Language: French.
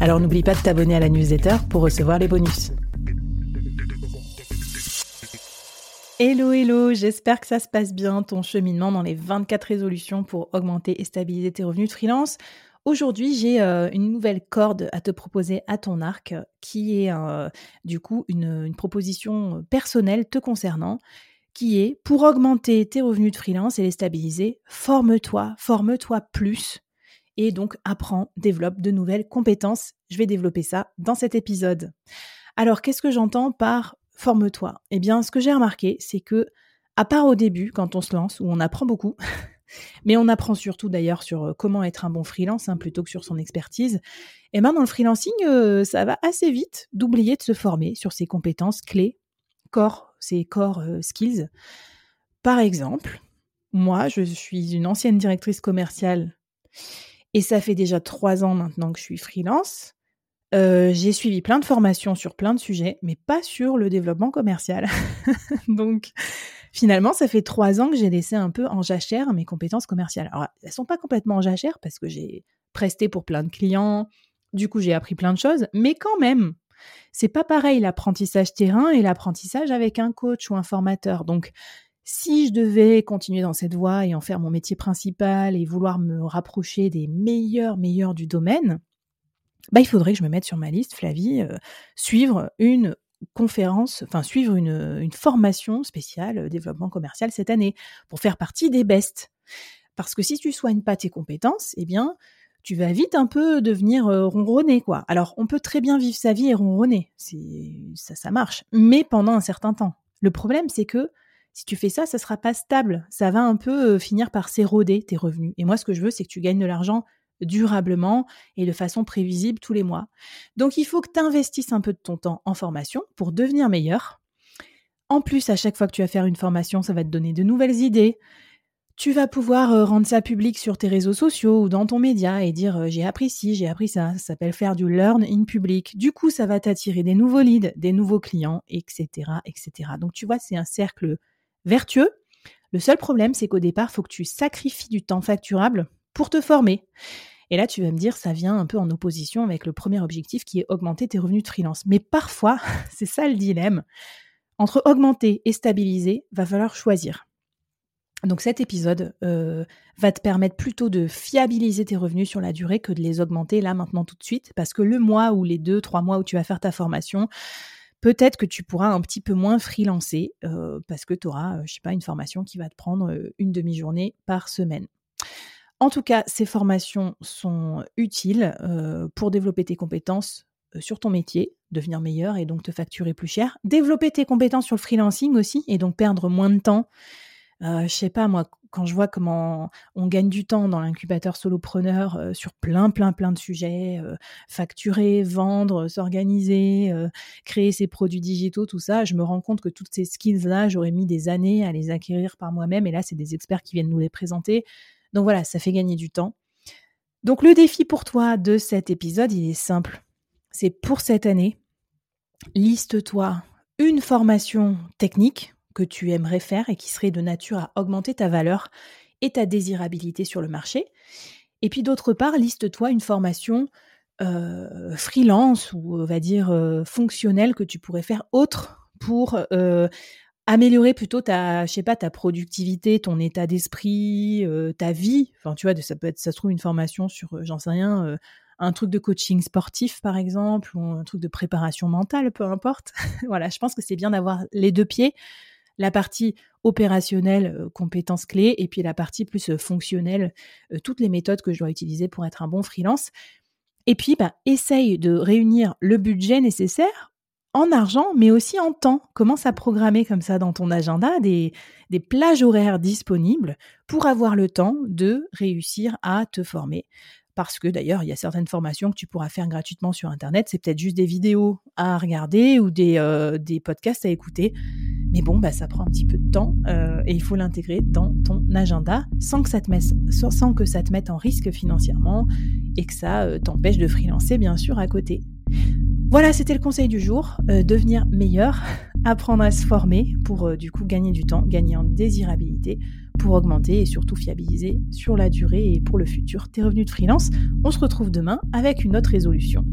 Alors n'oublie pas de t'abonner à la newsletter pour recevoir les bonus. Hello, hello, j'espère que ça se passe bien, ton cheminement dans les 24 résolutions pour augmenter et stabiliser tes revenus de freelance. Aujourd'hui, j'ai euh, une nouvelle corde à te proposer à ton arc, qui est euh, du coup une, proposition personnelle te concernant, qui est pour augmenter tes revenus de freelance et les stabiliser, forme-toi, forme-toi plus et donc apprends, développe de nouvelles compétences. Je vais développer ça dans cet épisode. Alors, qu'est-ce que j'entends par forme-toi? Eh bien, ce que j'ai remarqué, c'est que à part au début, quand on se lance, où on apprend beaucoup, Mais on apprend surtout d'ailleurs sur euh, comment être un bon freelance hein, plutôt que sur son expertise. Et maintenant, dans le freelancing, euh, ça va assez vite d'oublier de se former sur ses compétences clés, corps, ses core euh, skills. Par exemple, moi, je suis une ancienne directrice commerciale et ça fait déjà trois ans maintenant que je suis freelance. j'ai suivi plein de formations sur plein de sujets, mais pas sur le développement commercial. Donc, Finalement, ça fait trois ans que j'ai laissé un peu en jachère mes compétences commerciales. Alors, elles sont pas complètement en jachère parce que j'ai presté pour plein de clients, du coup, j'ai appris plein de choses, mais quand même, c'est pas pareil l'apprentissage terrain et l'apprentissage avec un coach ou un formateur. Donc, si je devais continuer dans cette voie et en faire mon métier principal et vouloir me rapprocher des meilleurs, meilleurs du domaine, bah, il faudrait que je me mette sur ma liste, Flavie, euh, suivre une conférence, enfin suivre une, formation spéciale euh, développement commercial cette année pour faire partie des bestes. Parce que si tu soignes pas tes compétences, eh bien, tu vas vite un peu devenir euh, ronronner, quoi. Alors, on peut très bien vivre sa vie et ronronner, ça, ça marche, mais pendant un certain temps. Le problème, c'est que si tu fais ça, ça sera pas stable. Ça va un peu euh, finir par s'éroder tes revenus. Et moi, ce que je veux, c'est que tu gagnes de l'argent durablement et de façon prévisible tous les mois. Donc il faut que tu investisses un peu de ton temps en formation pour devenir meilleur. En plus, à chaque fois que tu vas faire une formation, ça va te donner de nouvelles idées. Tu vas pouvoir euh, rendre ça public sur tes réseaux sociaux ou dans ton média et dire euh, j'ai appris ci, j'ai appris ça. Ça s'appelle faire du learn in public. Du coup, ça va t'attirer des nouveaux leads, des nouveaux clients, etc., etc. Donc tu vois, c'est un cercle vertueux. Le seul problème, c'est qu'au départ, il faut que tu sacrifies du temps facturable pour te former. Et là, tu vas me dire, ça vient un peu en opposition avec le premier objectif qui est augmenter tes revenus de freelance. Mais parfois, c'est ça le dilemme. Entre augmenter et stabiliser, va falloir choisir. Donc cet épisode euh, va te permettre plutôt de fiabiliser tes revenus sur la durée que de les augmenter là maintenant tout de suite, parce que le mois ou les deux, trois mois où tu vas faire ta formation, peut-être que tu pourras un petit peu moins freelancer euh, parce que tu auras, je sais pas, une formation qui va te prendre euh, une demi-journée par semaine. En tout cas, ces formations sont utiles euh, pour développer tes compétences euh, sur ton métier, devenir meilleur et donc te facturer plus cher. Développer tes compétences sur le freelancing aussi et donc perdre moins de temps. Euh, je sais pas, moi, quand je vois comment on gagne du temps dans l'incubateur solopreneur euh, sur plein, plein, plein de sujets, facturer, vendre, s'organiser, créer ses produits digitaux, tout ça, je me rends compte que toutes ces skills-là, j'aurais mis des années à les acquérir par moi-même. Et là, c'est des experts qui viennent nous les présenter. Donc voilà, ça fait gagner du temps. Donc le défi pour toi de cet épisode, il est simple. C'est pour cette année, liste-toi une formation technique que tu aimerais faire et qui serait de nature à augmenter ta valeur et ta désirabilité sur le marché. Et puis d'autre part, liste-toi une formation euh, freelance ou on va dire euh, fonctionnelle que tu pourrais faire autre pour euh, améliorer plutôt ta, je sais pas, ta productivité, ton état d'esprit, ta vie. Enfin, tu vois, ça peut être, ça se trouve une formation sur, j'en sais rien, un truc de coaching sportif par exemple, ou un truc de préparation mentale, peu importe. voilà, je pense que c'est bien d'avoir les deux pieds, la partie opérationnelle, euh, compétences clés, et puis la partie plus euh, fonctionnelle, euh, toutes les méthodes que je dois utiliser pour être un bon freelance. Et puis, bah, essaye de réunir le budget nécessaire en argent, mais aussi en temps. Commence à programmer comme ça dans ton agenda des, des plages horaires disponibles pour avoir le temps de réussir à te former. Parce que d'ailleurs, il y a certaines formations que tu pourras faire gratuitement sur Internet. C'est peut-être juste des vidéos à regarder ou des, des podcasts à écouter. Mais bon, bah, ça prend un petit peu de temps euh, et il faut l'intégrer dans ton agenda sans que, ça te mette, en risque financièrement et que ça euh, t'empêche de freelancer bien sûr à côté. Voilà, c'était le conseil du jour, euh, devenir meilleur, apprendre à se former pour du coup gagner du temps, gagner en désirabilité, pour augmenter et surtout fiabiliser sur la durée et pour le futur tes revenus de freelance. On se retrouve demain avec une autre résolution.